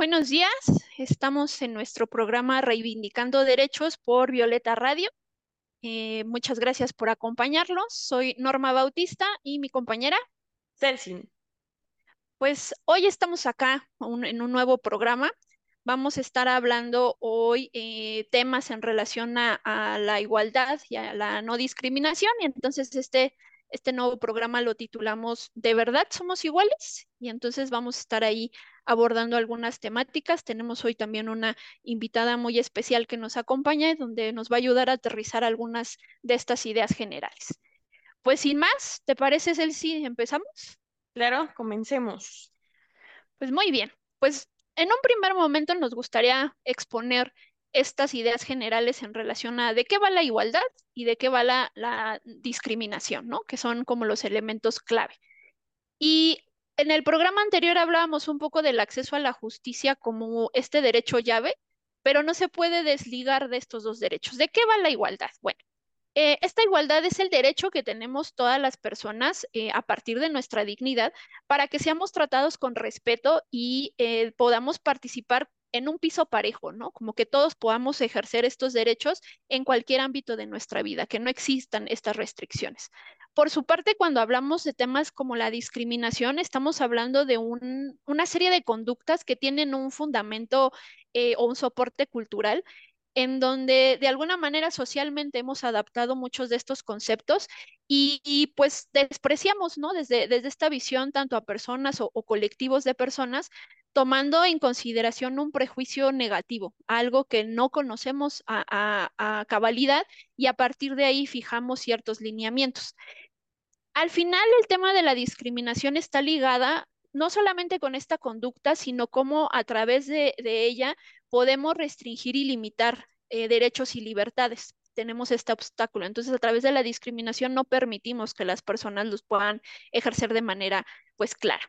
Buenos días, estamos en nuestro programa Reivindicando Derechos por Violeta Radio. Eh, muchas gracias por acompañarnos. Soy Norma Bautista y mi compañera Celsin. Pues hoy estamos acá en un nuevo programa. Vamos a estar hablando hoy eh, temas en relación a, a, la igualdad y a la no discriminación. Y entonces este, este nuevo programa lo titulamos ¿De verdad somos iguales? Y entonces vamos a estar ahí abordando algunas temáticas. Tenemos hoy también una invitada muy especial que nos acompaña y donde nos va a ayudar a aterrizar algunas de estas ideas generales. Pues sin más, ¿te parece, Celsi? ¿Empezamos? Claro, comencemos. Pues muy bien. Pues en un primer momento nos gustaría exponer estas ideas generales en relación a de qué va la igualdad y de qué va la, discriminación, ¿no? Que son como los elementos clave. Y en el programa anterior hablábamos un poco del acceso a la justicia como este derecho llave, pero no se puede desligar de estos dos derechos. ¿De qué va la igualdad? Bueno, eh, esta igualdad es el derecho que tenemos todas las personas eh, a partir de nuestra dignidad para que seamos tratados con respeto y eh, podamos participar en un piso parejo, ¿no? Como que todos podamos ejercer estos derechos en cualquier ámbito de nuestra vida, que no existan estas restricciones. Por su parte, cuando hablamos de temas como la discriminación, estamos hablando de un, una serie de conductas que tienen un fundamento eh, o un soporte cultural en donde de alguna manera socialmente hemos adaptado muchos de estos conceptos y, pues despreciamos, ¿no? Desde, desde, esta visión tanto a personas o, colectivos de personas, tomando en consideración un prejuicio negativo, algo que no conocemos a, cabalidad y a partir de ahí fijamos ciertos lineamientos. Al final, el tema de la discriminación está ligada no solamente con esta conducta, sino cómo a través de, de ella podemos restringir y limitar eh, derechos y libertades. Tenemos este obstáculo. Entonces, a través de la discriminación no permitimos que las personas los puedan ejercer de manera, pues, clara.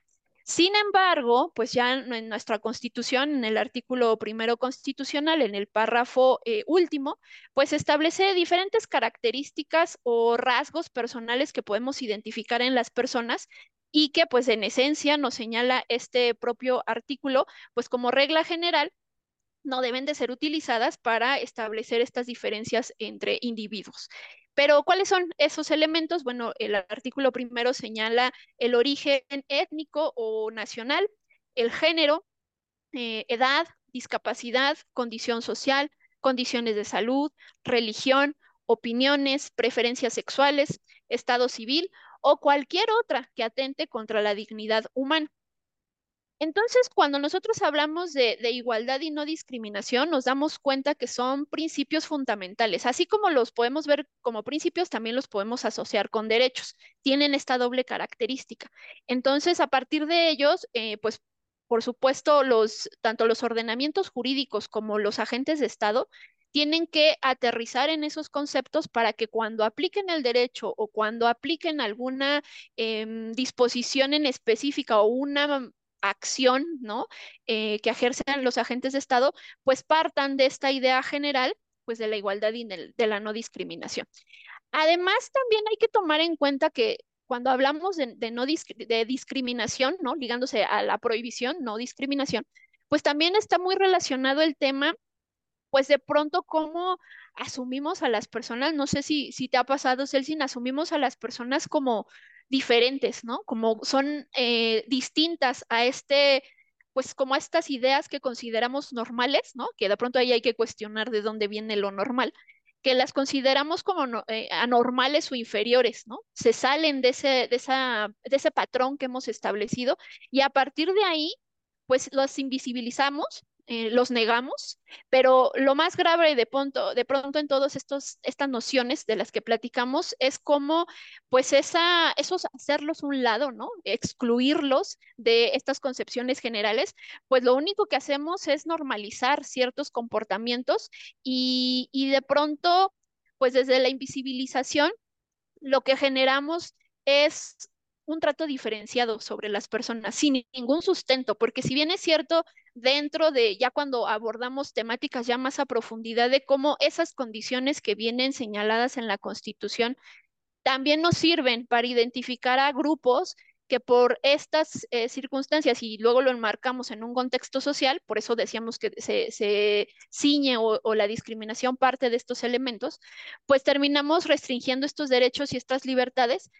Sin embargo, pues ya en nuestra constitución, en el artículo primero constitucional, en el párrafo eh, último, pues establece diferentes características o rasgos personales que podemos identificar en las personas y que pues en esencia nos señala este propio artículo, pues como regla general, no deben de ser utilizadas para establecer estas diferencias entre individuos. Pero, ¿cuáles son esos elementos? Bueno, el artículo primero señala el origen étnico o nacional, el género, eh, edad, discapacidad, condición social, condiciones de salud, religión, opiniones, preferencias sexuales, estado civil o cualquier otra que atente contra la dignidad humana. Entonces, cuando nosotros hablamos de, igualdad y no discriminación, nos damos cuenta que son principios fundamentales. Así como los podemos ver como principios, también los podemos asociar con derechos. Tienen esta doble característica. Entonces, a partir de ellos, eh, pues, por supuesto, los, tanto los ordenamientos jurídicos como los agentes de Estado tienen que aterrizar en esos conceptos para que cuando apliquen el derecho o cuando apliquen alguna eh, disposición en específica o una acción, ¿no? Eh, que ejercen los agentes de Estado, pues partan de esta idea general, pues de la igualdad y de, la no discriminación. Además, también hay que tomar en cuenta que cuando hablamos de, no de discriminación, ¿no? Ligándose a la prohibición, no discriminación, pues también está muy relacionado el tema, pues de pronto cómo asumimos a las personas, no sé si, si te ha pasado, Celsin, asumimos a las personas como diferentes, ¿no? Como son eh, distintas a este, pues como a estas ideas que consideramos normales, ¿no? Que de pronto ahí hay que cuestionar de dónde viene lo normal, que las consideramos como no, eh, anormales o inferiores, ¿no? Se salen de ese, de, esa, de ese patrón que hemos establecido y a partir de ahí, pues los invisibilizamos eh, los negamos, pero lo más grave de pronto, de pronto en todas estas nociones de las que platicamos es como, pues, esa, esos hacerlos un lado, ¿no? Excluirlos de estas concepciones generales, pues lo único que hacemos es normalizar ciertos comportamientos y, y de pronto pues desde la invisibilización lo que generamos es un trato diferenciado sobre las personas sin ningún sustento, porque si bien es cierto, dentro de ya cuando abordamos temáticas ya más a profundidad de cómo esas condiciones que vienen señaladas en la Constitución también nos sirven para identificar a grupos que por estas eh, circunstancias y luego lo enmarcamos en un contexto social, por eso decíamos que se, ciñe o, o, la discriminación parte de estos elementos, pues terminamos restringiendo estos derechos y estas libertades.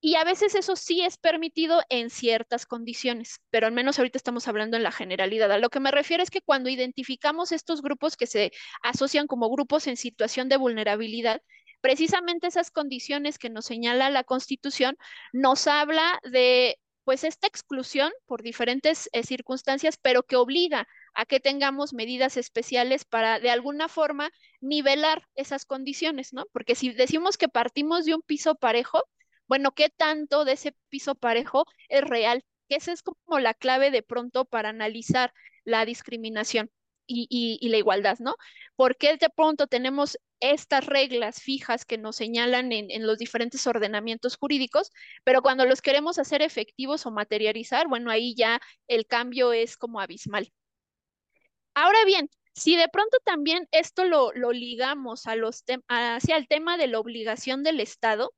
Y a veces eso sí es permitido en ciertas condiciones, pero al menos ahorita estamos hablando en la generalidad. A lo que me refiero es que cuando identificamos estos grupos que se asocian como grupos en situación de vulnerabilidad, precisamente esas condiciones que nos señala la Constitución nos habla de pues esta exclusión por diferentes eh, circunstancias, pero que obliga a que tengamos medidas especiales para de alguna forma nivelar esas condiciones, ¿no? Porque si decimos que partimos de un piso parejo, bueno, ¿qué tanto de ese piso parejo es real? Esa es como la clave de pronto para analizar la discriminación y, la igualdad, ¿no? Porque de pronto tenemos estas reglas fijas que nos señalan en, en, los diferentes ordenamientos jurídicos, pero cuando los queremos hacer efectivos o materializar, bueno, ahí ya el cambio es como abismal. Ahora bien, si de pronto también esto lo, lo ligamos a los hacia el tema de la obligación del Estado,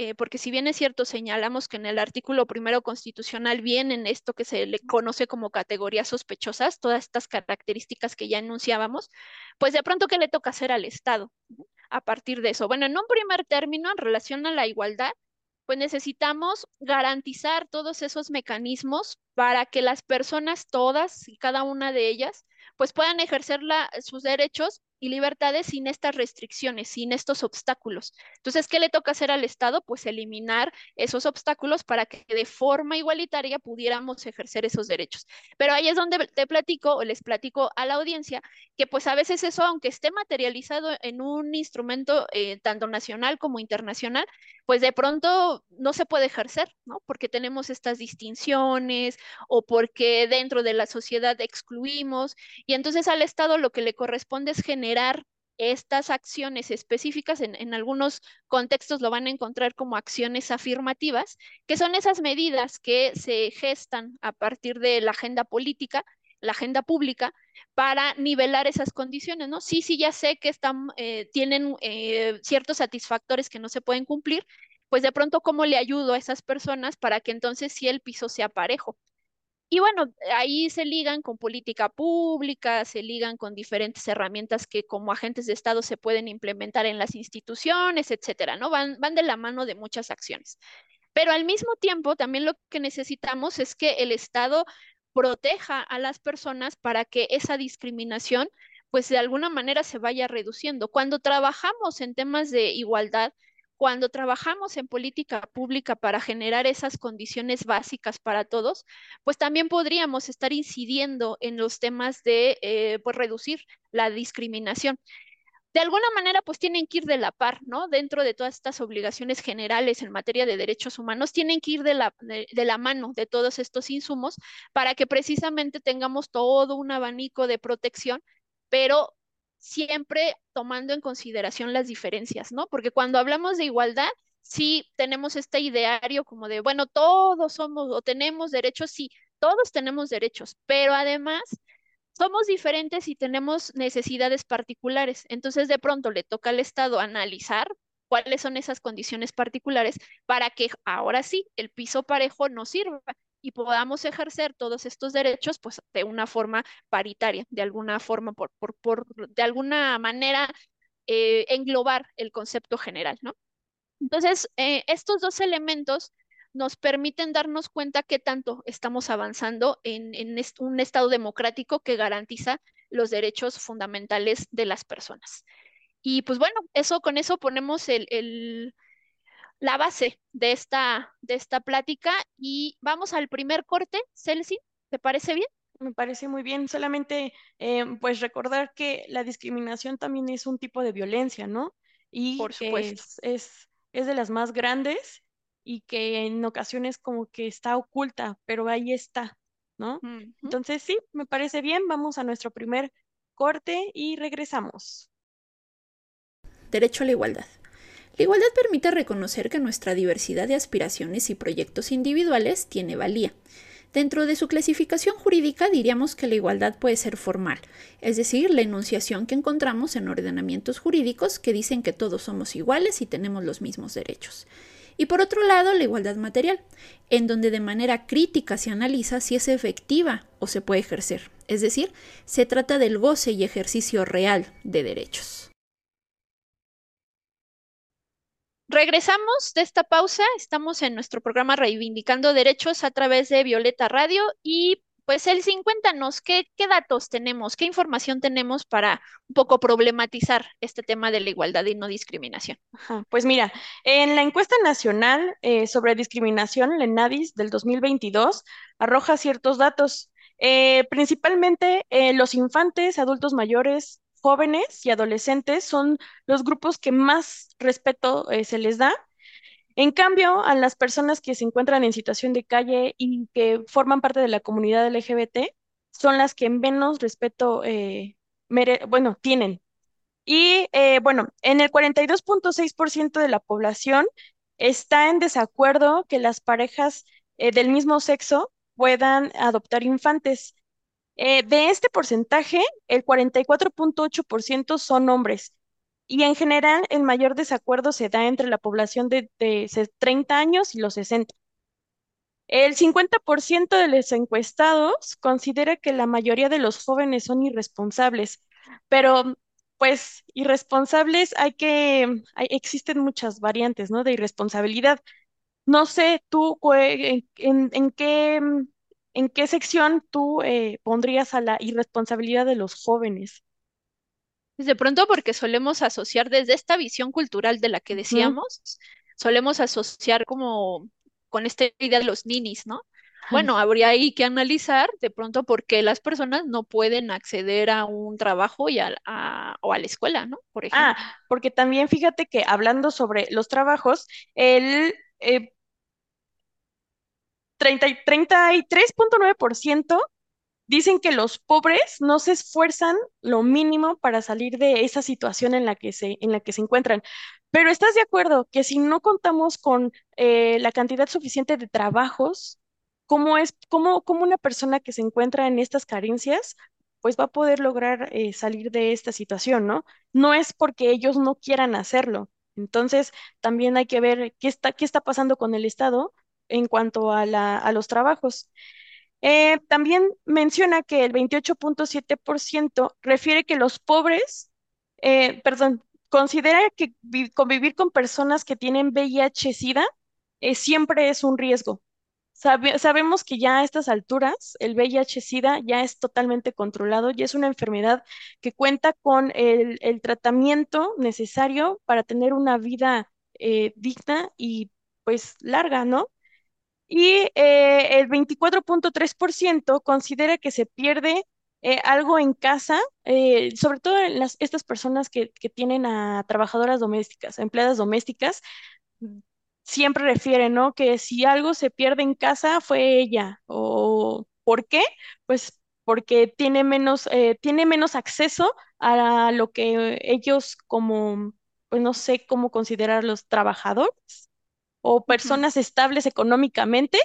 eh, porque si bien es cierto, señalamos que en el artículo primero constitucional vienen esto que se le conoce como categorías sospechosas, todas estas características que ya enunciábamos, pues de pronto, ¿qué le toca hacer al Estado a partir de eso? Bueno, en un primer término, en relación a la igualdad, pues necesitamos garantizar todos esos mecanismos para que las personas, todas y cada una de ellas, pues puedan ejercer sus derechos y libertades sin estas restricciones, sin estos obstáculos. Entonces, ¿qué le toca hacer al Estado? Pues eliminar esos obstáculos para que de forma igualitaria pudiéramos ejercer esos derechos. Pero ahí es donde te platico o les platico a la audiencia que pues a veces eso, aunque esté materializado en un instrumento eh, tanto nacional como internacional, pues de pronto no se puede ejercer, ¿no? Porque tenemos estas distinciones o porque dentro de la sociedad excluimos y entonces al Estado lo que le corresponde es generar generar estas acciones específicas, en, algunos contextos lo van a encontrar como acciones afirmativas, que son esas medidas que se gestan a partir de la agenda política, la agenda pública, para nivelar esas condiciones, ¿no? Sí, sí, ya sé que están, eh, tienen eh, ciertos satisfactores que no se pueden cumplir, pues de pronto, ¿cómo le ayudo a esas personas para que entonces sí el piso sea parejo? Y bueno, ahí se ligan con política pública, se ligan con diferentes herramientas que como agentes de Estado se pueden implementar en las instituciones, etcétera, ¿no? Van, van de la mano de muchas acciones. Pero al mismo tiempo, también lo que necesitamos es que el Estado proteja a las personas para que esa discriminación, pues de alguna manera se vaya reduciendo. Cuando trabajamos en temas de igualdad, cuando trabajamos en política pública para generar esas condiciones básicas para todos, pues también podríamos estar incidiendo en los temas de eh, pues reducir la discriminación. De alguna manera, pues tienen que ir de la par, ¿no? Dentro de todas estas obligaciones generales en materia de derechos humanos, tienen que ir de la, de, de la mano de todos estos insumos para que precisamente tengamos todo un abanico de protección, pero siempre tomando en consideración las diferencias, ¿no? Porque cuando hablamos de igualdad, sí tenemos este ideario como de, bueno, todos somos o tenemos derechos, sí, todos tenemos derechos, pero además somos diferentes y tenemos necesidades particulares. Entonces, de pronto le toca al Estado analizar cuáles son esas condiciones particulares para que ahora sí el piso parejo nos sirva y podamos ejercer todos estos derechos pues de una forma paritaria, de alguna forma, por, por, por de alguna manera eh, englobar el concepto general, ¿no? Entonces, eh, estos dos elementos nos permiten darnos cuenta qué tanto estamos avanzando en, en un Estado democrático que garantiza los derechos fundamentales de las personas. Y pues bueno, eso con eso ponemos el, el la base de esta, de esta plática y vamos al primer corte. Celsi, ¿te parece bien? Me parece muy bien. Solamente, eh, pues recordar que la discriminación también es un tipo de violencia, ¿no? Y Por supuesto. es, es, es de las más grandes y que en ocasiones como que está oculta, pero ahí está, ¿no? Uh -huh. Entonces, sí, me parece bien. Vamos a nuestro primer corte y regresamos. derecho a la igualdad. La igualdad permite reconocer que nuestra diversidad de aspiraciones y proyectos individuales tiene valía. Dentro de su clasificación jurídica diríamos que la igualdad puede ser formal, es decir, la enunciación que encontramos en ordenamientos jurídicos que dicen que todos somos iguales y tenemos los mismos derechos. Y por otro lado, la igualdad material, en donde de manera crítica se analiza si es efectiva o se puede ejercer. Es decir, se trata del goce y ejercicio real de derechos. Regresamos de esta pausa, estamos en nuestro programa Reivindicando Derechos a través de Violeta Radio y pues el 50 ¿qué, ¿qué datos tenemos? ¿Qué información tenemos para un poco problematizar este tema de la igualdad y no discriminación? pues mira, en la encuesta nacional eh, sobre discriminación, el ENADIS del 2022, arroja ciertos datos. Eh, principalmente eh, los infantes, adultos mayores, jóvenes y adolescentes son los grupos que más respeto se les da en cambio, a las personas que se encuentran en situación de calle y que forman parte de la comunidad LGBT son las que menos respeto, eh, bueno, tienen. Y eh, bueno, en el 42.6% de la población está en desacuerdo que las parejas eh, del mismo sexo puedan adoptar infantes. De este porcentaje, el 44.8% son hombres y en general, el mayor desacuerdo se da entre la población de, 30 años y los 60. El 50% de los encuestados considera que la mayoría de los jóvenes son irresponsables, pero pues irresponsables hay que, existen muchas variantes, ¿no? De irresponsabilidad. No sé, tú, en, qué, en qué sección tú eh, pondrías a la irresponsabilidad de los jóvenes? De pronto porque solemos asociar desde esta visión cultural de la que decíamos, solemos asociar como con esta idea de los ninis, ¿no? Bueno, habría ahí que analizar de pronto por qué las personas no pueden acceder a un trabajo y a, o a la escuela, ¿no? Por ejemplo. Ah, porque también fíjate que hablando sobre los trabajos, el eh, 33.9% Dicen que los pobres no se esfuerzan lo mínimo para salir de esa situación en la que se, en la que se encuentran. Pero ¿estás de acuerdo que si no contamos con eh, la cantidad suficiente de trabajos, ¿cómo es, cómo, cómo una persona que se encuentra en estas carencias, pues va a poder lograr eh, salir de esta situación, ¿no? No es porque ellos no quieran hacerlo. Entonces, también hay que ver qué está, qué está pasando con el Estado en cuanto a, los trabajos. Eh, también menciona que el 28.7% refiere que los pobres, eh, perdón, considera que convivir con personas que tienen VIH-Sida eh, siempre es un riesgo. sabemos que ya a estas alturas el VIH-Sida ya es totalmente controlado y es una enfermedad que cuenta con el, el tratamiento necesario para tener una vida digna y pues larga, ¿no? Y eh, el 24.3% considera que se pierde eh, algo en casa, eh, sobre todo en las, estas personas que, que, tienen a trabajadoras domésticas, empleadas domésticas, siempre refieren, ¿no? Que si algo se pierde en casa fue ella. ¿O por qué? Pues porque tiene menos, tiene menos acceso a lo que ellos como, pues no sé cómo considerar los trabajadores o personas estables económicamente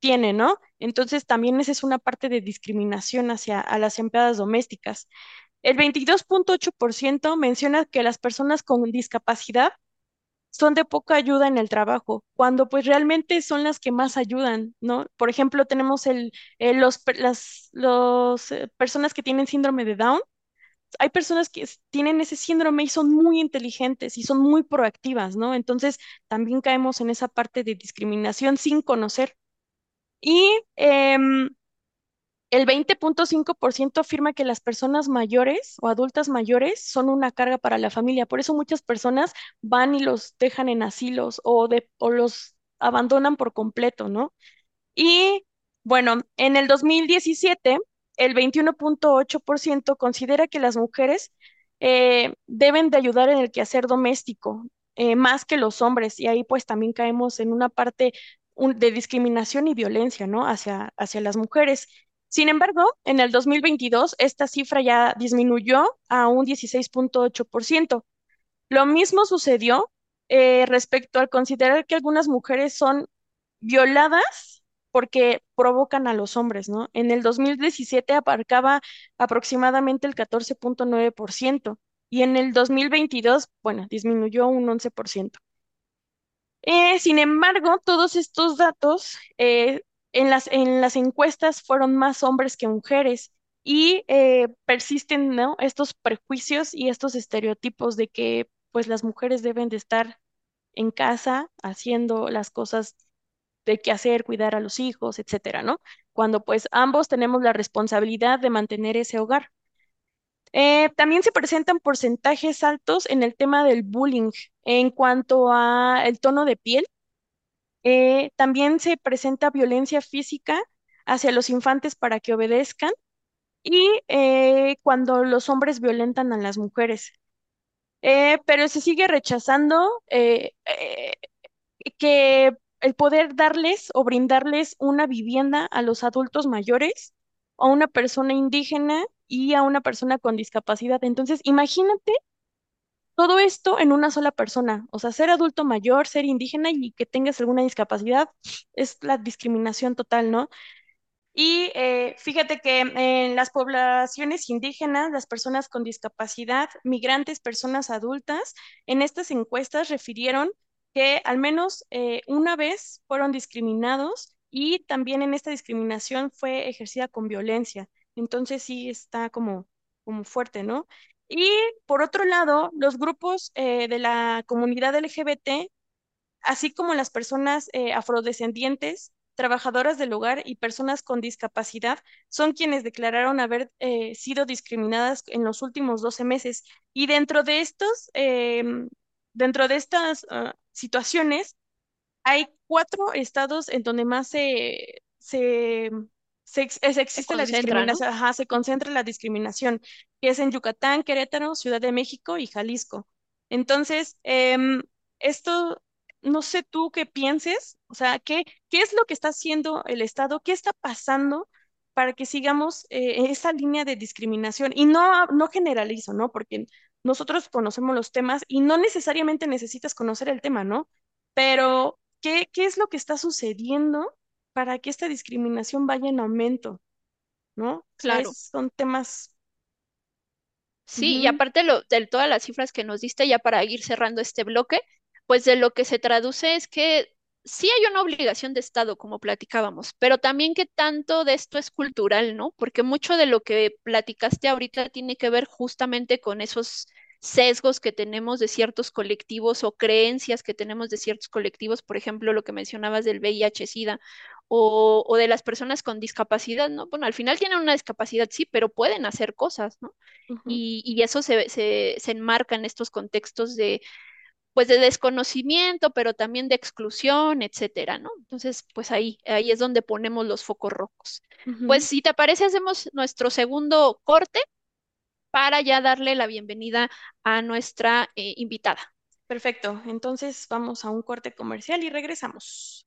tienen, ¿no? Entonces también esa es una parte de discriminación hacia a las empleadas domésticas. El 22.8% menciona que las personas con discapacidad son de poca ayuda en el trabajo, cuando pues realmente son las que más ayudan, ¿no? Por ejemplo, tenemos el, los, las los, eh, personas que tienen síndrome de Down, hay personas que tienen ese síndrome y son muy inteligentes y son muy proactivas, ¿no? Entonces también caemos en esa parte de discriminación sin conocer. Y em, el 20.5% afirma que las personas mayores o adultas mayores son una carga para la familia. Por eso muchas personas van y los dejan en asilos o, de, o los abandonan por completo, ¿no? Y bueno, en el 2017 el 21.8% considera que las mujeres eh, deben de ayudar en el quehacer doméstico eh, más que los hombres y ahí pues también caemos en una parte de discriminación y violencia, ¿no? Hacia, hacia las mujeres. Sin embargo, en el 2022 esta cifra ya disminuyó a un 16.8%. Lo mismo sucedió eh, respecto al considerar que algunas mujeres son violadas porque provocan a los hombres, ¿no? En el 2017 abarcaba aproximadamente el 14.9% y en el 2022, bueno, disminuyó un 11%. Eh, sin embargo, todos estos datos eh, en las, en las encuestas fueron más hombres que mujeres y eh, persisten, ¿no? Estos prejuicios y estos estereotipos de que pues las mujeres deben de estar en casa haciendo las cosas de qué hacer, cuidar a los hijos, etcétera, ¿no? Cuando pues ambos tenemos la responsabilidad de mantener ese hogar. Eh, también se presentan porcentajes altos en el tema del bullying en cuanto a el tono de piel. Eh, también se presenta violencia física hacia los infantes para que obedezcan y eh, cuando los hombres violentan a las mujeres. pero se sigue rechazando que el poder darles o brindarles una vivienda a los adultos mayores, a una persona indígena y a una persona con discapacidad. Entonces, imagínate todo esto en una sola persona. O sea, ser adulto mayor, ser indígena y que tengas alguna discapacidad es la discriminación total, ¿no? Y eh, fíjate que en las poblaciones indígenas, las personas con discapacidad, migrantes, personas adultas, en estas encuestas refirieron que al menos eh, una vez fueron discriminados y también en esta discriminación fue ejercida con violencia. Entonces sí está como, como fuerte, ¿no? Y por otro lado, los grupos eh, de la comunidad LGBT, así como las personas eh, afrodescendientes, trabajadoras del hogar y personas con discapacidad son quienes declararon haber sido discriminadas en los últimos 12 meses. Y dentro de estos, em, dentro de estas ah, situaciones, hay cuatro estados en donde más se, se, existe la discriminación, se concentra la discriminación, que es en Yucatán, Querétaro, Ciudad de México y Jalisco. Entonces, em, esto, no sé tú qué pienses, o sea, ¿qué, qué es lo que está haciendo el Estado? ¿Qué está pasando para que sigamos eh, esa línea de discriminación? Y no, no generalizo, ¿no? Porque nosotros conocemos los temas y no necesariamente necesitas conocer el tema, ¿no? Pero, ¿qué, qué es lo que está sucediendo para que esta discriminación vaya en aumento? ¿No? Claro. son temas. Sí, y aparte lo, de todas las cifras que nos diste, ya para ir cerrando este bloque, pues de lo que se traduce es que sí hay una obligación de Estado, como platicábamos, pero también que tanto de esto es cultural, ¿no? Porque mucho de lo que platicaste ahorita tiene que ver justamente con esos sesgos que tenemos de ciertos colectivos o creencias que tenemos de ciertos colectivos, por ejemplo, lo que mencionabas del VIH-Sida o, de las personas con discapacidad, ¿no? Bueno, al final tienen una discapacidad, sí, pero pueden hacer cosas, ¿no? y, eso se, se enmarca en estos contextos de pues de desconocimiento, pero también de exclusión, etcétera, ¿no? Entonces, pues ahí, ahí es donde ponemos los focos rojos. Pues si te parece, hacemos nuestro segundo corte para ya darle la bienvenida a nuestra eh, invitada. Perfecto, entonces vamos a un corte comercial y regresamos.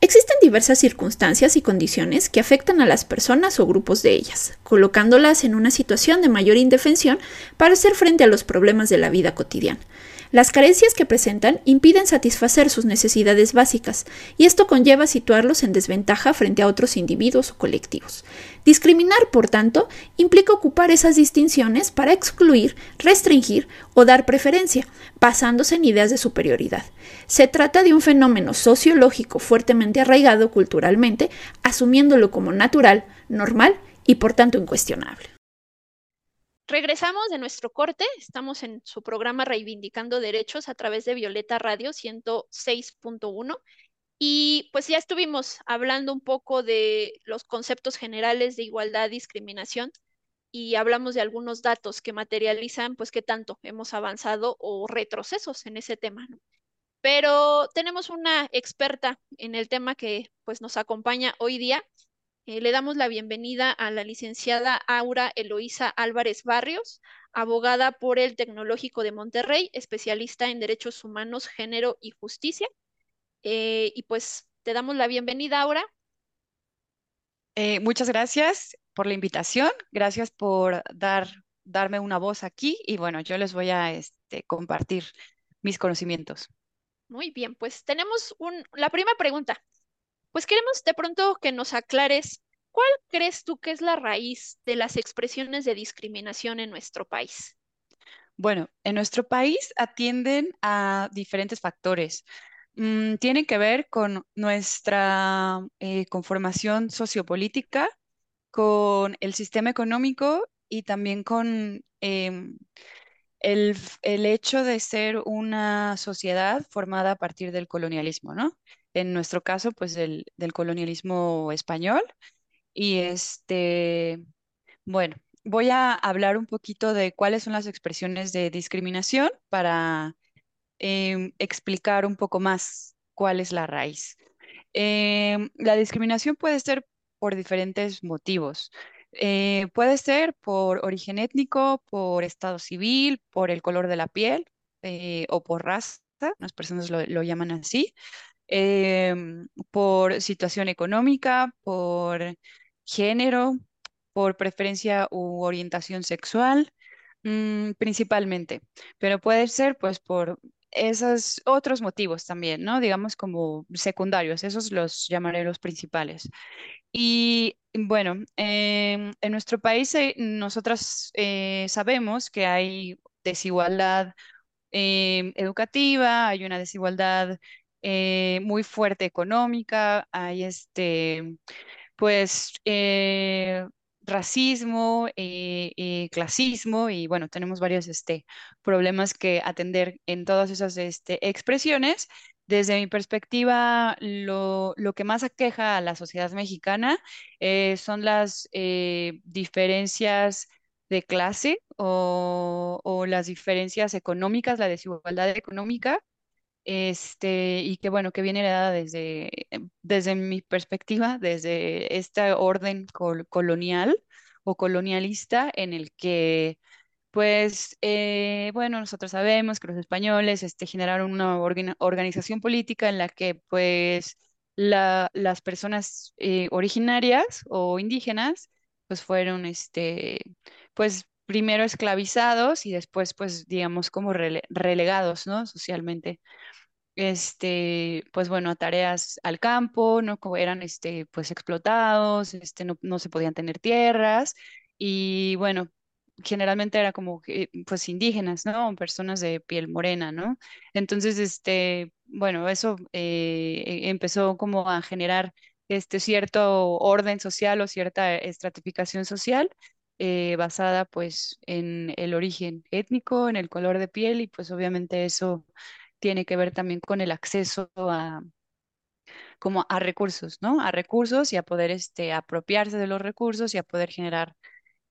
Existen diversas circunstancias y condiciones que afectan a las personas o grupos de ellas, colocándolas en una situación de mayor indefensión para hacer frente a los problemas de la vida cotidiana. Las carencias que presentan impiden satisfacer sus necesidades básicas, y esto conlleva situarlos en desventaja frente a otros individuos o colectivos. Discriminar, por tanto, implica ocupar esas distinciones para excluir, restringir o dar preferencia, basándose en ideas de superioridad. Se trata de un fenómeno sociológico fuertemente arraigado culturalmente, asumiéndolo como natural, normal y por tanto incuestionable. Regresamos de nuestro corte, estamos en su programa Reivindicando Derechos a través de Violeta Radio 106.1 y pues ya estuvimos hablando un poco de los conceptos generales de igualdad, discriminación y hablamos de algunos datos que materializan pues qué tanto hemos avanzado o retrocesos en ese tema. pero tenemos una experta en el tema que pues nos acompaña hoy día. Eh, le damos la bienvenida a la licenciada Aura Eloísa Álvarez Barrios, abogada por el Tecnológico de Monterrey, especialista en derechos humanos, género y justicia. Eh, y pues te damos la bienvenida, Aura. Eh, muchas gracias por la invitación, gracias por dar, darme una voz aquí y bueno, yo les voy a este, compartir mis conocimientos. Muy bien, pues tenemos un, la primera pregunta. Pues queremos de pronto que nos aclares cuál crees tú que es la raíz de las expresiones de discriminación en nuestro país. Bueno, en nuestro país atienden a diferentes factores. Mm, tienen que ver con nuestra eh, conformación sociopolítica, con el sistema económico y también con em, el, el hecho de ser una sociedad formada a partir del colonialismo, ¿no? En nuestro caso, pues del, colonialismo español. Y este, bueno, voy a hablar un poquito de cuáles son las expresiones de discriminación para em, explicar un poco más cuál es la raíz. Em, la discriminación puede ser por diferentes motivos. Eh, puede ser por origen étnico, por estado civil, por el color de la piel eh, o por raza, las personas lo llaman así, em, por situación económica, por género, por preferencia u orientación sexual, mm, principalmente, pero puede ser pues por esos otros motivos también, ¿no? Digamos como secundarios, esos los llamaré los principales. Y bueno, em, en nuestro país eh, nosotros eh, sabemos que hay desigualdad em, educativa, hay una desigualdad eh, muy fuerte económica, hay este, pues, racismo, clasismo y bueno, tenemos varios este, problemas que atender en todas esas este, expresiones. Desde mi perspectiva, lo, lo que más aqueja a la sociedad mexicana eh, son las eh, diferencias de clase o, o las diferencias económicas, la desigualdad económica, este, y que bueno, que viene heredada desde, desde mi perspectiva, desde este orden col- colonial o colonialista en el que pues eh, bueno, nosotros sabemos que los españoles este, generaron una organización política en la que pues la- las personas eh, originarias o indígenas pues fueron este, pues primero esclavizados y después pues digamos como rele- relegados, ¿no? Socialmente este, pues bueno, a tareas al campo, ¿no? Eran, este, pues explotados, este, no, no se podían tener tierras y bueno, generalmente era como, que, pues indígenas, ¿no? Personas de piel morena, ¿no? Entonces, este, bueno, eso eh, e- empezó como a generar este cierto orden social o cierta estratificación social. eh, basada pues en el origen étnico, en el color de piel y pues obviamente eso tiene que ver también con el acceso a, como a recursos, ¿no? A recursos y a poder este, apropiarse de los recursos y a poder generar,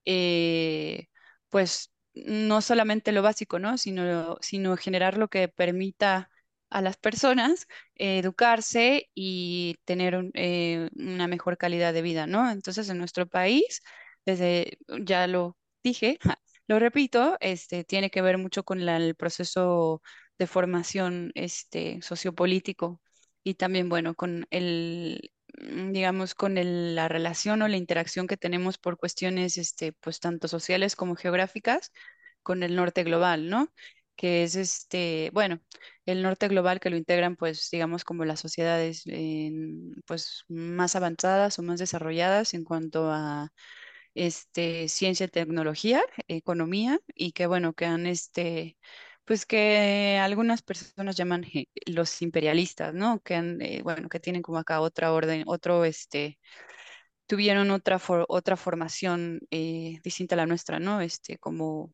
eh, pues, no solamente lo básico, ¿no? Sino, sino generar lo que permita a las personas eh, educarse y tener eh, una mejor calidad de vida, ¿no? Entonces, en nuestro país, desde, ya lo dije, lo repito, este, tiene que ver mucho con el proceso de formación este, sociopolítico y también, bueno, con el, mm, digamos, con el- la relación o la interacción que tenemos por cuestiones, este, pues tanto sociales como geográficas con el norte global, ¿no? Que es este, bueno, el norte global que lo integran, pues, digamos, como las sociedades, pues, más avanzadas o más desarrolladas en cuanto a este, ciencia, tecnología, economía, y que bueno, que han este, pues que algunas personas llaman los imperialistas, ¿no? Que han, eh, bueno, que tienen como acá otra orden, otro, este, tuvieron otra, for- otra formación eh, distinta a la nuestra, ¿no? Este, como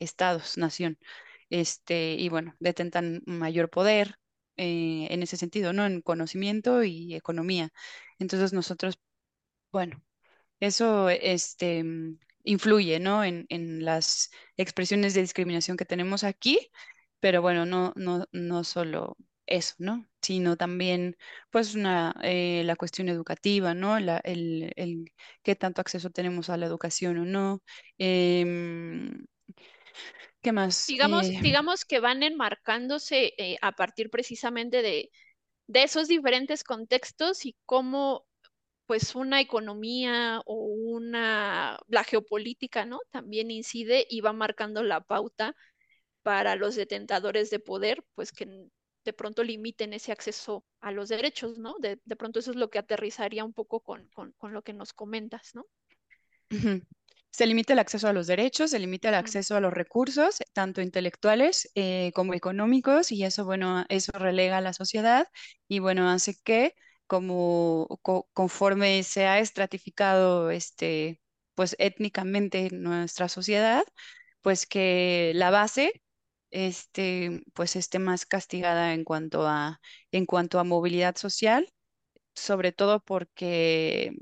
estados, nación, este, y bueno, detentan mayor poder. eh, en ese sentido, ¿no? En conocimiento y economía. Entonces nosotros, bueno, eso, este, influye, ¿no? En, en las expresiones de discriminación que tenemos aquí, pero bueno, no, no, no solo eso, ¿no? Sino también, pues, una, eh, la cuestión educativa, ¿no? La- el, el qué tanto acceso tenemos a la educación o no. Em, ¿qué más? Digamos, Eh, digamos que van enmarcándose eh, a partir precisamente de, de esos diferentes contextos y cómo pues una economía o una, la geopolítica, ¿no? También incide y va marcando la pauta para los detentadores de poder, pues que de pronto limiten ese acceso a los derechos, ¿no? De, de pronto eso es lo que aterrizaría un poco con, con, con lo que nos comentas, ¿no? Se limita el acceso a los derechos, se limita el acceso a los recursos, tanto intelectuales eh, como económicos, y eso, bueno, eso relega a la sociedad y, bueno, hace que como co- conforme se ha estratificado, este, pues étnicamente nuestra sociedad, pues que la base, este, pues esté más castigada en cuanto a, en cuanto a movilidad social, sobre todo porque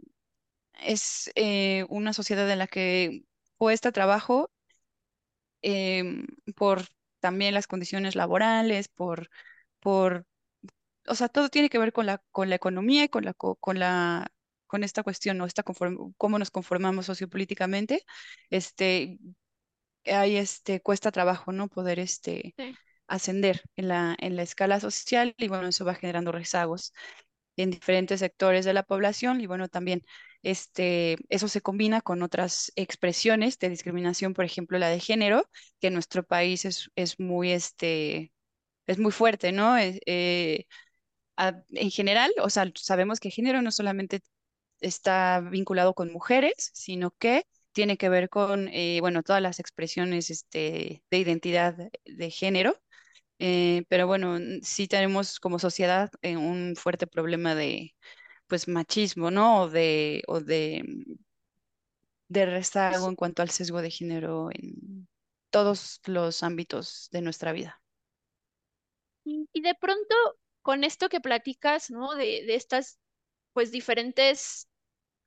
es eh, una sociedad en la que cuesta trabajo em, por también las condiciones laborales, por, por, o sea, todo tiene que ver con la, con la economía y con la, co- con la, con esta cuestión, ¿no? Esta conform- cómo nos conformamos sociopolíticamente, este, hay, este, cuesta trabajo, ¿no? Poder, este, sí. ascender en la, en la escala social y bueno, eso va generando rezagos en diferentes sectores de la población y bueno, también este, eso se combina con otras expresiones de discriminación, por ejemplo, la de género, que en nuestro país es, es muy, este, es muy fuerte, ¿no? Eh, eh, a- en general, o sea, sabemos que género no solamente está vinculado con mujeres, sino que tiene que ver con, eh, bueno, todas las expresiones este, de identidad de género. Eh, pero bueno, sí tenemos como sociedad eh, un fuerte problema de, pues, machismo, ¿no? O de, o de, de rezago en cuanto al sesgo de género en todos los ámbitos de nuestra vida. y de pronto, con esto que platicas, ¿no? De, estas, pues, diferentes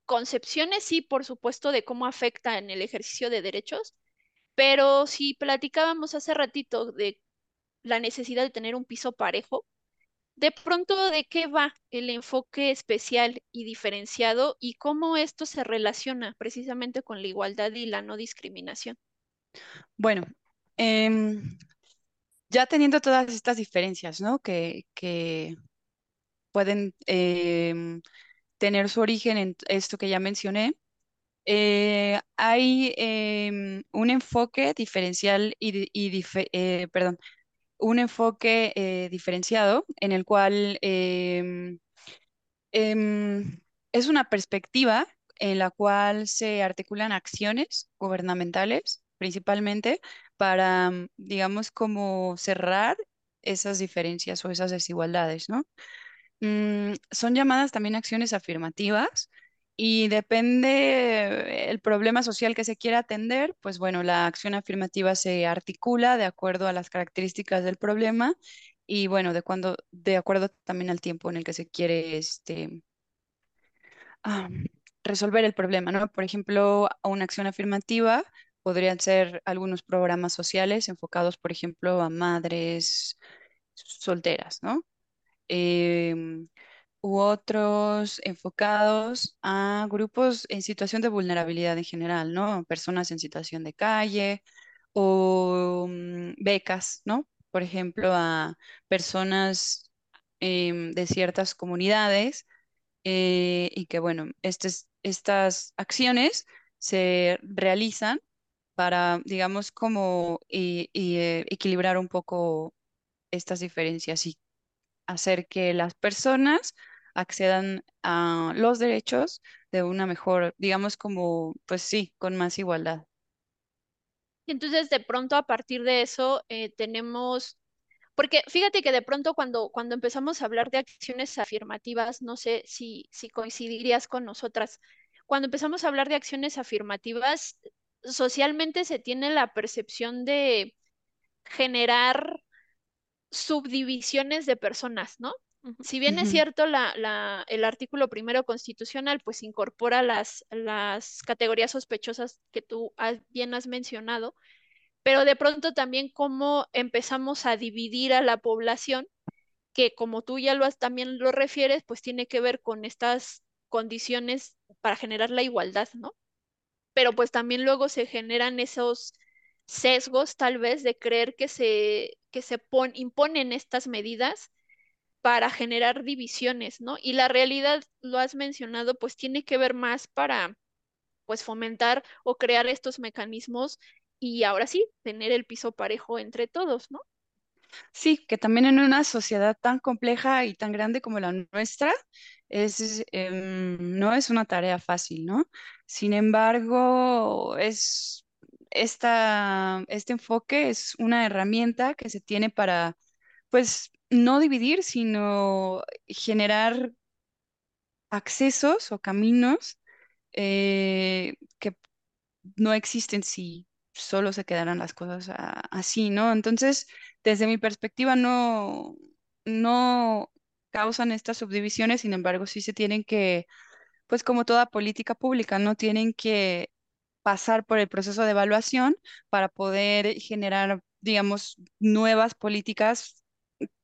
concepciones, sí, por supuesto, de cómo afecta en el ejercicio de derechos, pero si platicábamos hace ratito de la necesidad de tener un piso parejo, de pronto, ¿de qué va el enfoque especial y diferenciado y cómo esto se relaciona precisamente con la igualdad y la no discriminación? Bueno, em, ya teniendo todas estas diferencias, ¿no? Que, pueden em, tener su origen en esto que ya mencioné, eh, hay em, un enfoque diferencial y, eh, perdón, un enfoque eh, diferenciado en el cual em, es una perspectiva en la cual se articulan acciones gubernamentales, principalmente para, mm, digamos, como cerrar esas diferencias o esas desigualdades, ¿no? Mm, son llamadas también acciones afirmativas y depende el problema social que se quiera atender, pues bueno, la acción afirmativa se articula de acuerdo a las características del problema y bueno, de cuando, de acuerdo también al tiempo en el que se quiere este, resolver el problema, ¿no? Por ejemplo, una acción afirmativa podrían ser algunos programas sociales enfocados, por ejemplo, a madres solteras, ¿no? em, u otros enfocados a grupos en situación de vulnerabilidad en general, ¿no? Personas en situación de calle o mm, becas, ¿no? Por ejemplo, a personas em, de ciertas comunidades eh, y que, bueno, estas estas acciones se realizan para, digamos, como y- eh, equilibrar un poco estas diferencias y hacer que las personas accedan a los derechos de una mejor, digamos como, pues sí, con más igualdad. Entonces, de pronto, a partir de eso, eh, tenemos Porque fíjate que de pronto cuando, cuando empezamos a hablar de acciones afirmativas, no sé si, si coincidirías con nosotras, cuando empezamos a hablar de acciones afirmativas, socialmente se tiene la percepción de generar subdivisiones de personas, ¿no? Si bien es cierto, la, la- el artículo primero constitucional pues incorpora las, las categorías sospechosas que tú has- bien has mencionado, pero de pronto también cómo empezamos a dividir a la población que como tú ya lo has, también lo refieres, pues tiene que ver con estas condiciones para generar la igualdad, ¿no? Pero pues también luego se generan esos sesgos tal vez de creer que se, que se pon- imponen estas medidas para generar divisiones, ¿no? Y la realidad, lo has mencionado, pues tiene que ver más para pues fomentar o crear estos mecanismos y ahora sí, tener el piso parejo entre todos, ¿no? Sí, que también en una sociedad tan compleja y tan grande como la nuestra, es, em, no es una tarea fácil, ¿no? Sin embargo, es esta, este enfoque es una herramienta que se tiene para, pues, no dividir, sino generar accesos o caminos eh, que no existen si solo se quedaran las cosas así, ¿no? Entonces, desde mi perspectiva, no, no causan estas subdivisiones, sin embargo, sí se tienen que, pues como toda política pública, no tienen que pasar por el proceso de evaluación para poder generar, digamos, nuevas políticas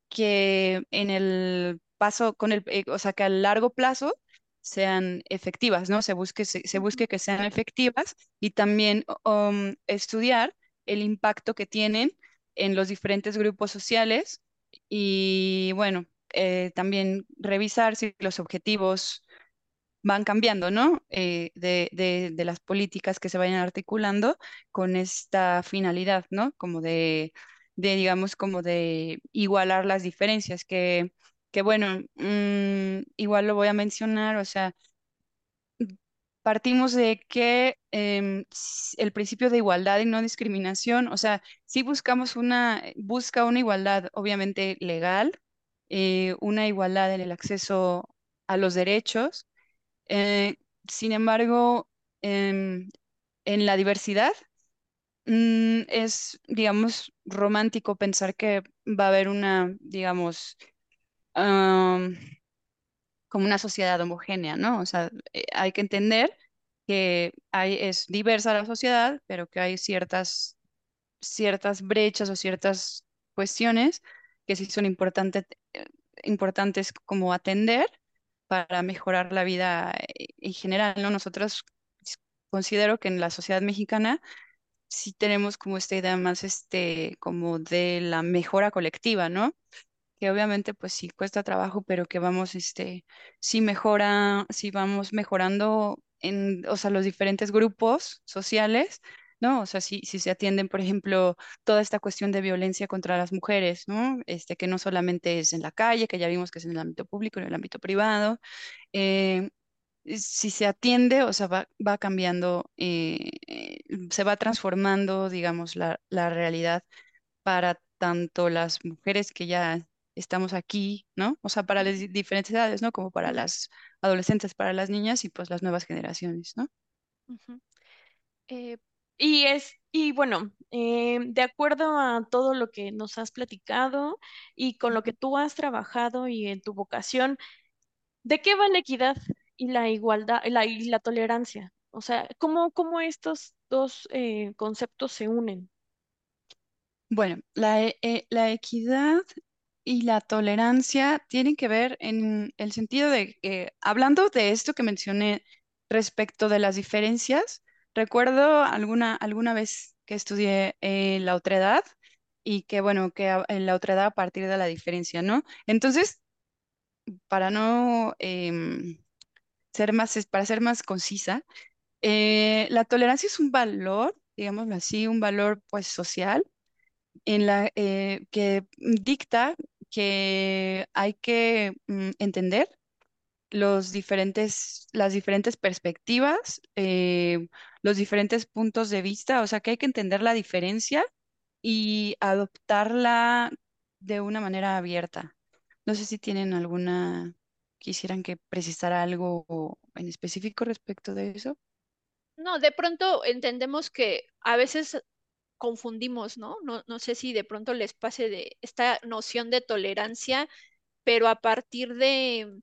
que en el paso, con el, eh, o sea, que a largo plazo sean efectivas, ¿no? Se busque, se, se busque que sean efectivas y también um, estudiar el impacto que tienen en los diferentes grupos sociales y, bueno, eh, también revisar si los objetivos van cambiando, ¿no? Eh, de, de, de las políticas que se vayan articulando con esta finalidad, ¿no? Como de, de digamos, como de igualar las diferencias, que, que bueno, mm, igual lo voy a mencionar, o sea, partimos de que em, el principio de igualdad y no discriminación, o sea, si buscamos una, busca una igualdad obviamente legal, eh, una igualdad en el acceso a los derechos eh, sin embargo, em, en la diversidad mm, es, digamos, romántico pensar que va a haber una, digamos, am, como una sociedad homogénea, ¿no? O sea, eh, hay que entender que hay, es diversa la sociedad, pero que hay ciertas, ciertas brechas o ciertas cuestiones que sí son importantes, importantes como atender para mejorar la vida eh, en general, ¿no? Nosotros considero que en la sociedad mexicana sí tenemos como esta idea más, este, como de la mejora colectiva, ¿no? Que obviamente pues sí cuesta trabajo, pero que vamos, este, sí mejora, sí vamos mejorando en, o sea, los diferentes grupos sociales. ¿No? O sea, si, si se atienden, por ejemplo, toda esta cuestión de violencia contra las mujeres, ¿no? Este, que no solamente es en la calle, que ya vimos que es en el ámbito público, en el ámbito privado, eh, si se atiende, o sea, va, va cambiando, eh, eh, se va transformando, digamos, la, la realidad para tanto las mujeres que ya estamos aquí, ¿no? O sea, para las di- diferentes edades, ¿no? Como para las adolescentes, para las niñas y pues las nuevas generaciones, ¿no? Y es, y bueno, eh, de acuerdo a todo lo que nos has platicado y con lo que tú has trabajado y en tu vocación, ¿de qué va la equidad y la igualdad y la, y la tolerancia? O sea, ¿cómo, cómo estos dos eh, conceptos se unen? Bueno, la, e- eh, la equidad y la tolerancia tienen que ver en el sentido de que, hablando de esto que mencioné respecto de las diferencias, recuerdo alguna, alguna vez que estudié eh, la otredad y que, bueno, que en la otredad a partir de la diferencia, ¿no? Entonces, para no em, ser más, para ser más concisa, eh, la tolerancia es un valor, digámoslo así, un valor pues social en la eh, que dicta que hay que mm, entender los diferentes, las diferentes perspectivas, eh, los diferentes puntos de vista, o sea que hay que entender la diferencia y adoptarla de una manera abierta. No sé si tienen alguna, quisieran que precisara algo en específico respecto de eso. no, de pronto entendemos que a veces confundimos, ¿no? No, no sé si de pronto les pase de esta noción de tolerancia, pero a partir de,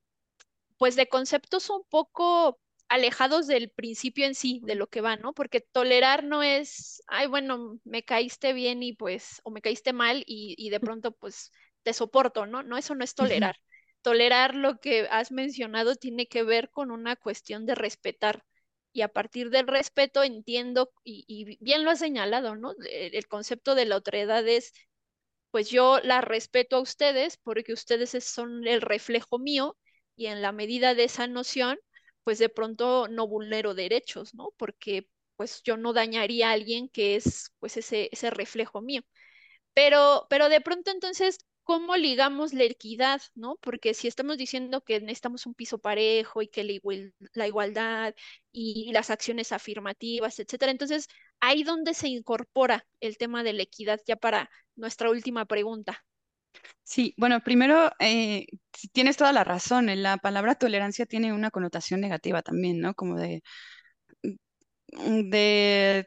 pues, de conceptos un poco alejados del principio en sí, de lo que va, ¿no? Porque tolerar no es, ay, bueno, me caíste bien y pues, o me caíste mal y, y de pronto, pues, te soporto, ¿no? No, eso no es tolerar. Tolerar lo que has mencionado tiene que ver con una cuestión de respetar. Y a partir del respeto entiendo, y, bien lo has señalado, ¿no? El, el concepto de la otredad es pues yo la respeto a ustedes porque ustedes son el reflejo mío y en la medida de esa noción, pues de pronto no vulnero derechos, ¿no? Porque pues yo no dañaría a alguien que es pues ese, ese reflejo mío. Pero, pero de pronto entonces, ¿cómo ligamos la equidad, no? Porque si estamos diciendo que necesitamos un piso parejo y que la, igualdad y, las acciones afirmativas, etcétera, entonces ahí donde se incorpora el tema de la equidad ya para nuestra última pregunta. Sí, bueno, primero, eh, tienes toda la razón, eh, la palabra tolerancia tiene una connotación negativa también, ¿no? Como de, mm, de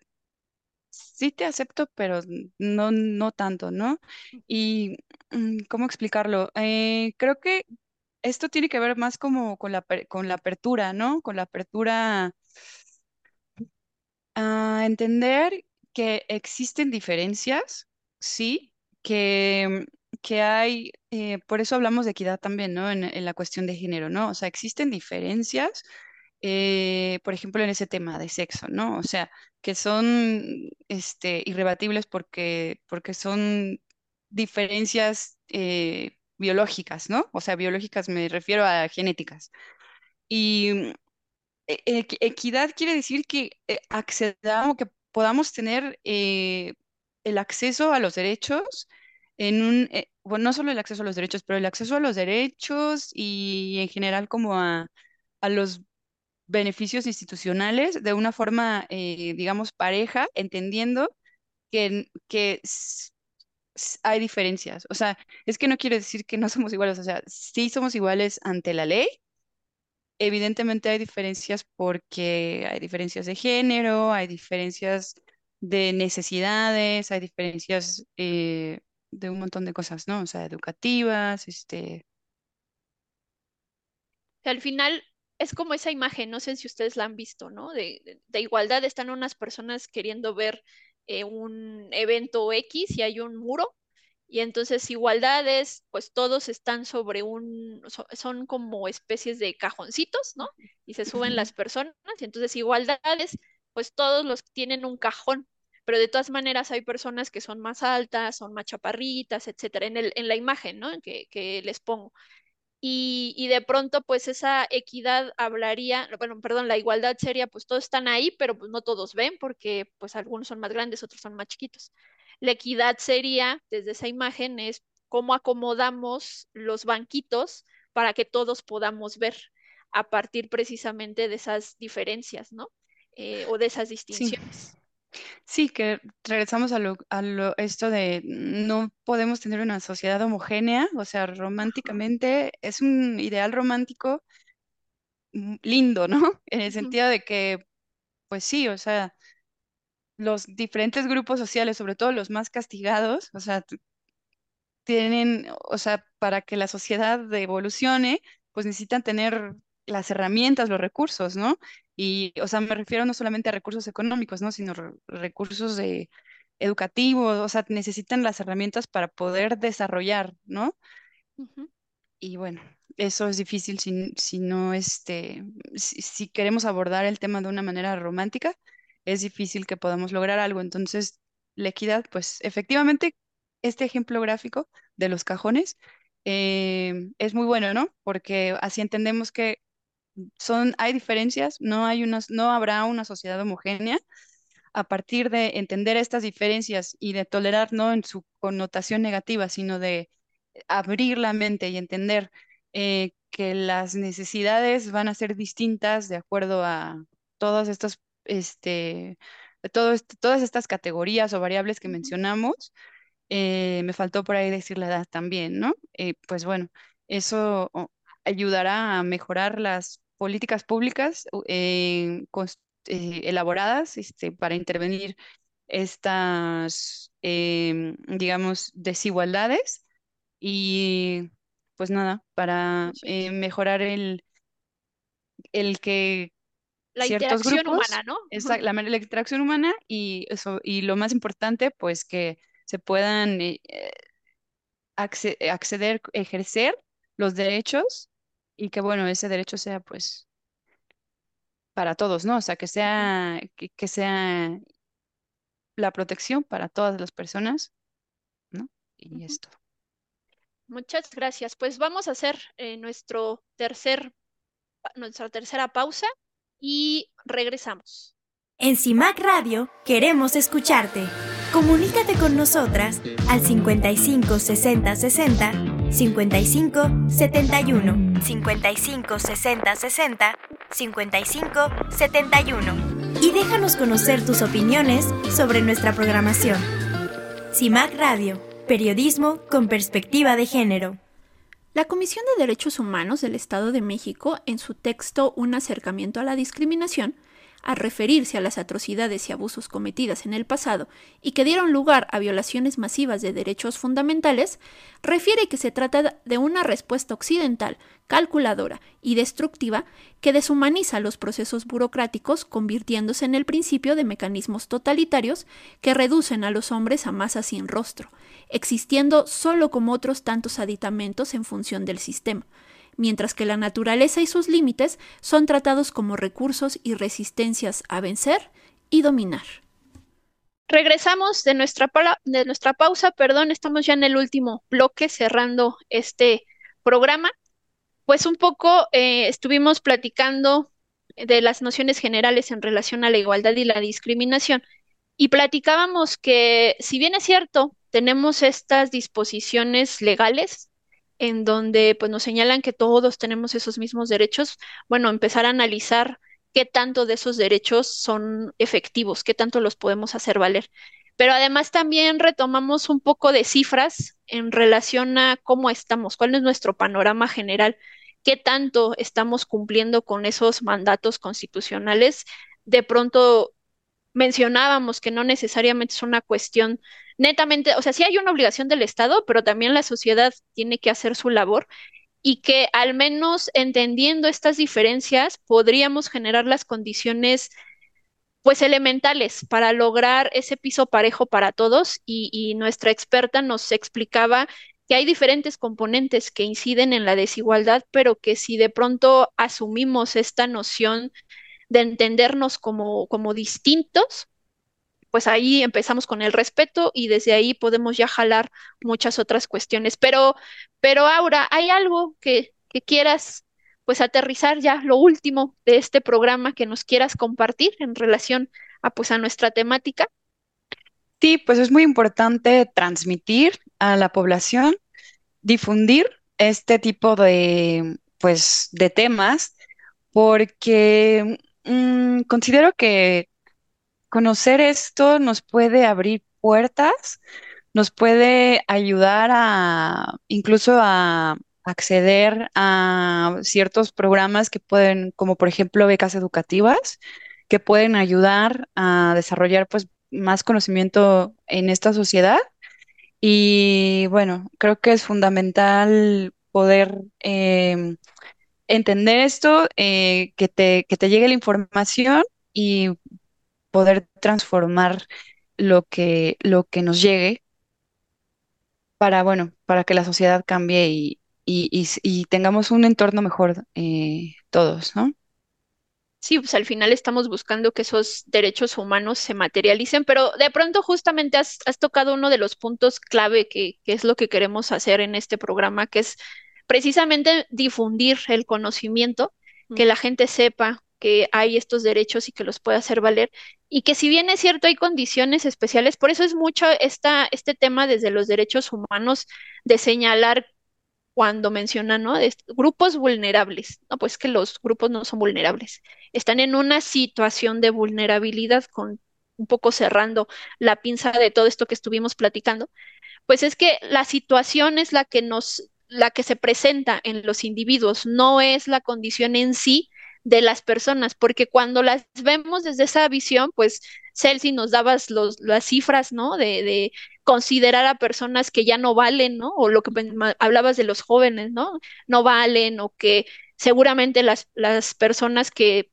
sí te acepto, pero no, no tanto, ¿no? Y, mm, ¿cómo explicarlo? Eh, creo que esto tiene que ver más como con la, con la apertura, ¿no? Con la apertura a entender que existen diferencias, sí, que, que hay, eh, por eso hablamos de equidad también, ¿no? En, en la cuestión de género, ¿no? O sea, existen diferencias eh, por ejemplo, en ese tema de sexo, ¿no? O sea, que son este, irrebatibles porque, porque son diferencias eh, biológicas, ¿no? O sea, biológicas me refiero a genéticas. Y e- e- equidad quiere decir que eh, accedamos, que podamos tener el acceso a los derechos en un, bueno, no solo el acceso a los derechos, pero el acceso a los derechos y en general como a, a los beneficios institucionales de una forma, eh, digamos, pareja, entendiendo que, que hay diferencias. O sea, es que no quiere decir que no somos iguales, o sea, sí somos iguales ante la ley. Evidentemente hay diferencias porque hay diferencias de género, hay diferencias de necesidades, hay diferencias eh, de un montón de cosas, ¿no? O sea, educativas, este... Al final, es como esa imagen, no sé si ustedes la han visto, ¿no? De, de, igualdad están unas personas queriendo ver eh, un evento X y hay un muro. Y entonces igualdades, pues todos están sobre un, son como especies de cajoncitos, ¿no? Y se suben las personas. Y entonces igualdades, pues todos los tienen un cajón. Pero de todas maneras hay personas que son más altas, son más chaparritas, etcétera, en el, en la imagen, ¿no? Que, que les pongo y, de pronto pues esa equidad hablaría, bueno, perdón, la igualdad sería pues todos están ahí, pero pues no todos ven porque pues algunos son más grandes, otros son más chiquitos. La equidad sería, desde esa imagen, es cómo acomodamos los banquitos para que todos podamos ver a partir precisamente de esas diferencias, ¿no? Eh, o de esas distinciones. Sí, que regresamos a lo, a lo, esto de no podemos tener una sociedad homogénea, o sea, románticamente es un ideal romántico mm, lindo, ¿no? En el sentido de que, pues sí, o sea, los diferentes grupos sociales, sobre todo los más castigados, o sea, tienen, o sea, para que la sociedad evolucione, pues necesitan tener las herramientas, los recursos, ¿no? Y, o sea, me refiero no solamente a recursos económicos, ¿no? Sino recursos de, educativos, o sea, necesitan las herramientas para poder desarrollar, ¿no? Y bueno, eso es difícil si, si no, este, si, si, queremos abordar el tema de una manera romántica, es difícil que podamos lograr algo. Entonces, la equidad, pues efectivamente, este ejemplo gráfico de los cajones eh, es muy bueno, ¿no? Porque así entendemos que son, hay diferencias, no hay unas, no habrá una sociedad homogénea. A partir de entender estas diferencias y de tolerar no en su connotación negativa, sino de abrir la mente y entender eh, que las necesidades van a ser distintas de acuerdo a todas estas, este, todo todas estas categorías o variables que mencionamos. Eh, me faltó por ahí decir la edad también, ¿no? Eh, pues bueno, eso ayudará a mejorar las políticas públicas eh, eh, elaboradas este, para intervenir estas, em, digamos, desigualdades y pues nada, para eh, mejorar el, el que la ciertos interacción grupos, humana, ¿no? Esa, la, la, interacción humana y eso, y lo más importante, pues que se puedan acceder, ejercer los derechos y que, bueno, ese derecho sea, pues, para todos, ¿no? O sea, que sea, que, sea la protección para todas las personas, ¿no? Y esto. Muchas gracias. Pues vamos a hacer eh, nuestro tercer, nuestra tercera pausa y regresamos. En CIMAC Radio queremos escucharte. Comunícate con nosotras al 55 60 60 55 71 55 60 60 55 71 y déjanos conocer tus opiniones sobre nuestra programación. CIMAC Radio, periodismo con perspectiva de género. La Comisión de Derechos Humanos del Estado de México, en su texto Un acercamiento a la discriminación, a referirse a las atrocidades y abusos cometidas en el pasado y que dieron lugar a violaciones masivas de derechos fundamentales, refiere que se trata de una respuesta occidental, calculadora y destructiva que deshumaniza los procesos burocráticos convirtiéndose en el principio de mecanismos totalitarios que reducen a los hombres a masas sin rostro, existiendo solo como otros tantos aditamentos en función del sistema, mientras que la naturaleza y sus límites son tratados como recursos y resistencias a vencer y dominar. Regresamos de nuestra, de nuestra pausa, perdón, estamos ya en el último bloque cerrando este programa. Pues un poco eh, estuvimos platicando de las nociones generales en relación a la igualdad y la discriminación y platicábamos que si bien es cierto, tenemos estas disposiciones legales en donde pues nos señalan que todos tenemos esos mismos derechos, bueno, empezar a analizar qué tanto de esos derechos son efectivos, qué tanto los podemos hacer valer. Pero además también retomamos un poco de cifras en relación a cómo estamos, cuál es nuestro panorama general, qué tanto estamos cumpliendo con esos mandatos constitucionales. De pronto mencionábamos que no necesariamente es una cuestión netamente, o sea, sí hay una obligación del Estado, pero también la sociedad tiene que hacer su labor y que al menos entendiendo estas diferencias podríamos generar las condiciones pues elementales para lograr ese piso parejo para todos. Y, nuestra experta nos explicaba que hay diferentes componentes que inciden en la desigualdad, pero que si de pronto asumimos esta noción de entendernos como, como distintos, pues ahí empezamos con el respeto y desde ahí podemos ya jalar muchas otras cuestiones. Pero, pero Aura, ¿hay algo que, que quieras pues aterrizar ya lo último de este programa que nos quieras compartir en relación a pues a nuestra temática? Sí, pues es muy importante transmitir a la población, difundir este tipo de pues de temas porque mm, considero que conocer esto nos puede abrir puertas, nos puede ayudar a incluso a acceder a ciertos programas que pueden, como por ejemplo becas educativas, que pueden ayudar a desarrollar pues más conocimiento en esta sociedad. Y bueno, creo que es fundamental poder em, entender esto, eh, que te, que te llegue la información y poder transformar lo que, lo que nos llegue para, bueno, para que la sociedad cambie y, y, tengamos un entorno mejor eh, todos, ¿no? Sí, pues al final estamos buscando que esos derechos humanos se materialicen, pero de pronto justamente has, tocado uno de los puntos clave que, que, es lo que queremos hacer en este programa, que es precisamente difundir el conocimiento, que la gente sepa que hay estos derechos y que los puede hacer valer. Y que si bien es cierto, hay condiciones especiales, por eso es mucho esta, este tema desde los derechos humanos de señalar cuando mencionan, ¿no? grupos vulnerables. No, pues que los grupos no son vulnerables. Están en una situación de vulnerabilidad con un poco cerrando la pinza de todo esto que estuvimos platicando, pues es que la situación es la que nos, la que se presenta en los individuos, no es la condición en sí de las personas, porque cuando las vemos desde esa visión, pues Celsi nos dabas los, las cifras, ¿no? De, de, considerar a personas que ya no valen, ¿no? O lo que hablabas de los jóvenes, ¿no? No valen o que seguramente las, las personas que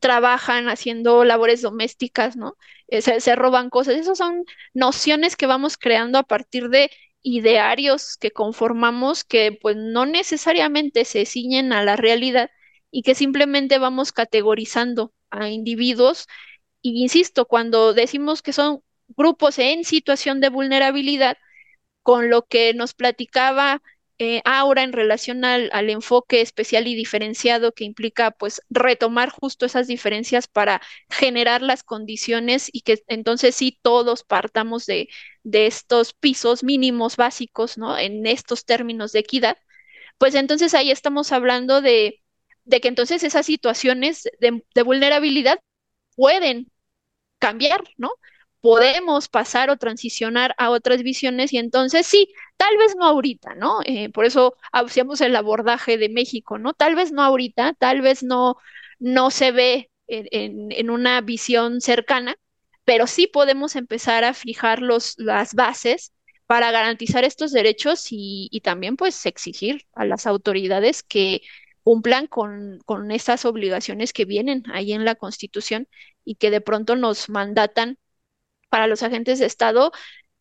trabajan haciendo labores domésticas, ¿no? Eh, se, se, roban cosas. Esas son nociones que vamos creando a partir de idearios que conformamos que pues no necesariamente se ciñen a la realidad y que simplemente vamos categorizando a individuos. Y insisto, cuando decimos que son grupos en situación de vulnerabilidad, con lo que nos platicaba eh, Aura en relación al, al, enfoque especial y diferenciado que implica pues retomar justo esas diferencias para generar las condiciones y que entonces sí todos partamos de, de estos pisos mínimos básicos, ¿no? En estos términos de equidad, pues entonces ahí estamos hablando de, de que entonces esas situaciones de, vulnerabilidad pueden cambiar, ¿no? podemos pasar o transicionar a otras visiones y entonces sí, tal vez no ahorita, ¿no? Eh, por eso hacíamos el abordaje de México, ¿no? Tal vez no ahorita, tal vez no, no se ve en, en, una visión cercana, pero sí podemos empezar a fijar los, las bases para garantizar estos derechos y, y también pues exigir a las autoridades que cumplan con, con esas obligaciones que vienen ahí en la Constitución y que de pronto nos mandatan para los agentes de Estado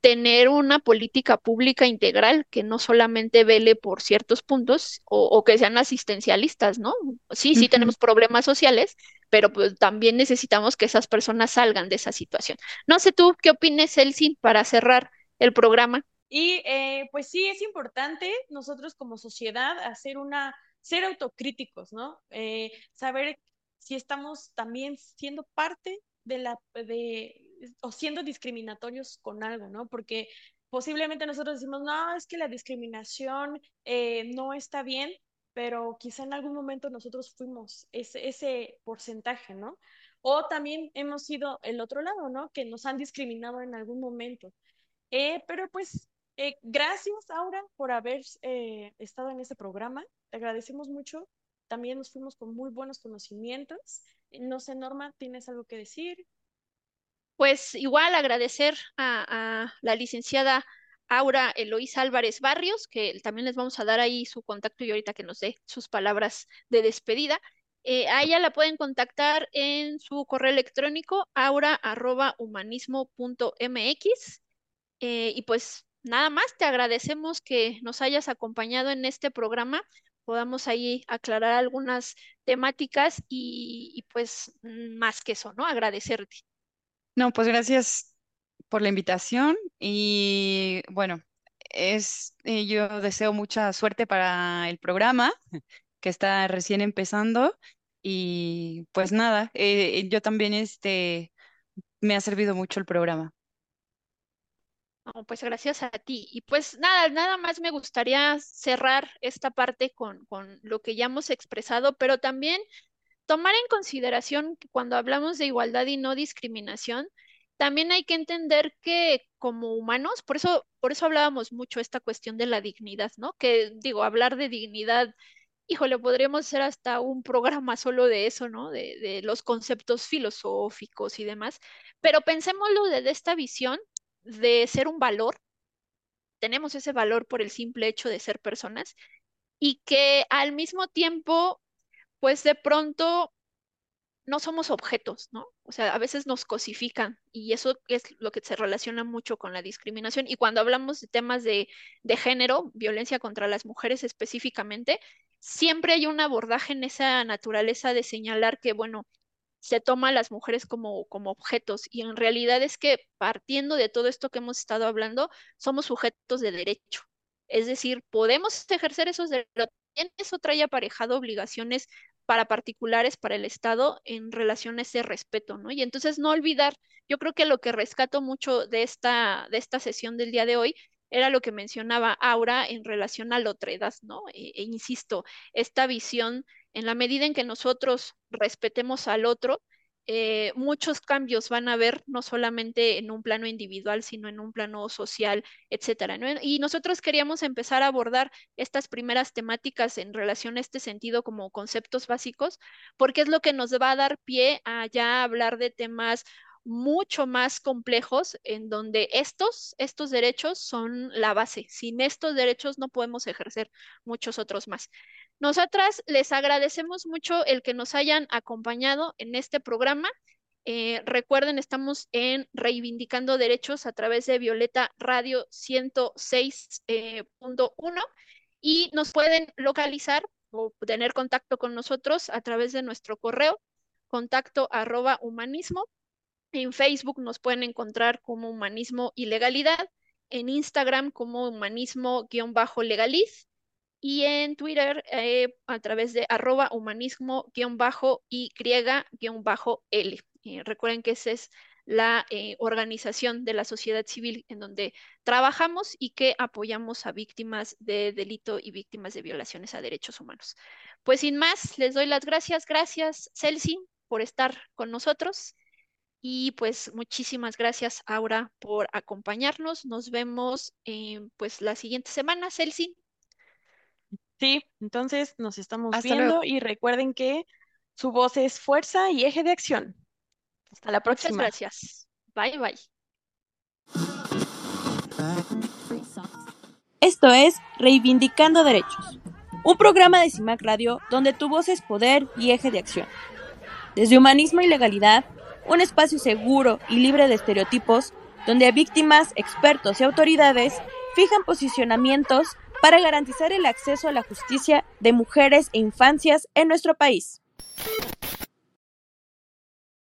tener una política pública integral que no solamente vele por ciertos puntos o, o que sean asistencialistas, ¿no? Sí, sí uh -huh. tenemos problemas sociales, pero pues también necesitamos que esas personas salgan de esa situación. No sé tú, ¿qué opines, Elsin, para cerrar el programa? Y eh, pues sí, es importante nosotros como sociedad hacer una, ser autocríticos, ¿no? Eh, saber si estamos también siendo parte de la, de, o siendo discriminatorios con algo, ¿no? Porque posiblemente nosotros decimos, no, es que la discriminación eh, no está bien, pero quizá en algún momento nosotros fuimos ese, porcentaje, ¿no? O también hemos sido el otro lado, ¿no? Que nos han discriminado en algún momento. Eh, pero pues, eh, gracias, Aura, por haber estado en este programa. Te agradecemos mucho. También nos fuimos con muy buenos conocimientos. No sé, Norma, ¿tienes algo que decir? Pues igual agradecer a, la licenciada Aura Eloísa Álvarez Barrios, que también les vamos a dar ahí su contacto y ahorita que nos dé sus palabras de despedida. Eh, a ella la pueden contactar en su correo electrónico aura.humanismo.mx. Eh, y pues nada más, te agradecemos que nos hayas acompañado en este programa, podamos ahí aclarar algunas temáticas y, pues más que eso, ¿no? Agradecerte. No, pues gracias por la invitación y bueno, es, eh, yo deseo mucha suerte para el programa que está recién empezando y pues nada, eh, yo también este, me ha servido mucho el programa. Oh, pues gracias a ti. Y pues nada, nada más me gustaría cerrar esta parte con, con lo que ya hemos expresado, pero también tomar en consideración que cuando hablamos de igualdad y no discriminación, también hay que entender que como humanos, por eso, por eso hablábamos mucho esta cuestión de la dignidad, ¿no? Que digo, hablar de dignidad, híjole, podríamos hacer hasta un programa solo de eso, ¿no? De, de los conceptos filosóficos y demás, pero pensémoslo desde esta visión de ser un valor, tenemos ese valor por el simple hecho de ser personas y que al mismo tiempo, pues de pronto no somos objetos, ¿no? O sea, a veces nos cosifican y eso es lo que se relaciona mucho con la discriminación. Y cuando hablamos de temas de, de género, violencia contra las mujeres específicamente, siempre hay un abordaje en esa naturaleza de señalar que, bueno, se toma a las mujeres como, como objetos y en realidad es que partiendo de todo esto que hemos estado hablando, somos sujetos de derecho. Es decir, podemos ejercer esos derechos, también eso trae aparejado obligaciones para particulares, para el Estado, en relación a ese respeto, ¿no? Y entonces no olvidar, yo creo que lo que rescato mucho de esta, de esta sesión del día de hoy era lo que mencionaba Aura en relación a la otredad, ¿no? E, e insisto, esta visión en la medida en que nosotros respetemos al otro, eh, muchos cambios van a haber, no solamente en un plano individual, sino en un plano social, etcétera. Y nosotros queríamos empezar a abordar estas primeras temáticas en relación a este sentido como conceptos básicos, porque es lo que nos va a dar pie a ya hablar de temas mucho más complejos en donde estos, estos derechos son la base. Sin estos derechos no podemos ejercer muchos otros más. Nosotras les agradecemos mucho el que nos hayan acompañado en este programa. Eh, recuerden, estamos en Reivindicando Derechos a través de Violeta Radio 106.1 y nos pueden localizar o tener contacto con nosotros a través de nuestro correo contacto arroba humanismo. En Facebook nos pueden encontrar como humanismo y legalidad, en Instagram como humanismo-legaliz y en Twitter eh, a través de arroba humanismo-y-l. Eh, recuerden que esa es la eh, organización de la sociedad civil en donde trabajamos y que apoyamos a víctimas de delito y víctimas de violaciones a derechos humanos. Pues sin más, les doy las gracias. Gracias, Celsi, por estar con nosotros. Y pues muchísimas gracias, Aura, por acompañarnos. Nos vemos pues la siguiente semana, Celsi. Sí, entonces nos estamos viendo y recuerden que su voz es fuerza y eje de acción. Hasta la próxima. Muchas gracias. Bye, bye. Esto es Reivindicando Derechos, un programa de CIMAC Radio donde tu voz es poder y eje de acción. Desde humanismo y legalidad, un espacio seguro y libre de estereotipos donde víctimas, expertos y autoridades fijan posicionamientos para garantizar el acceso a la justicia de mujeres e infancias en nuestro país.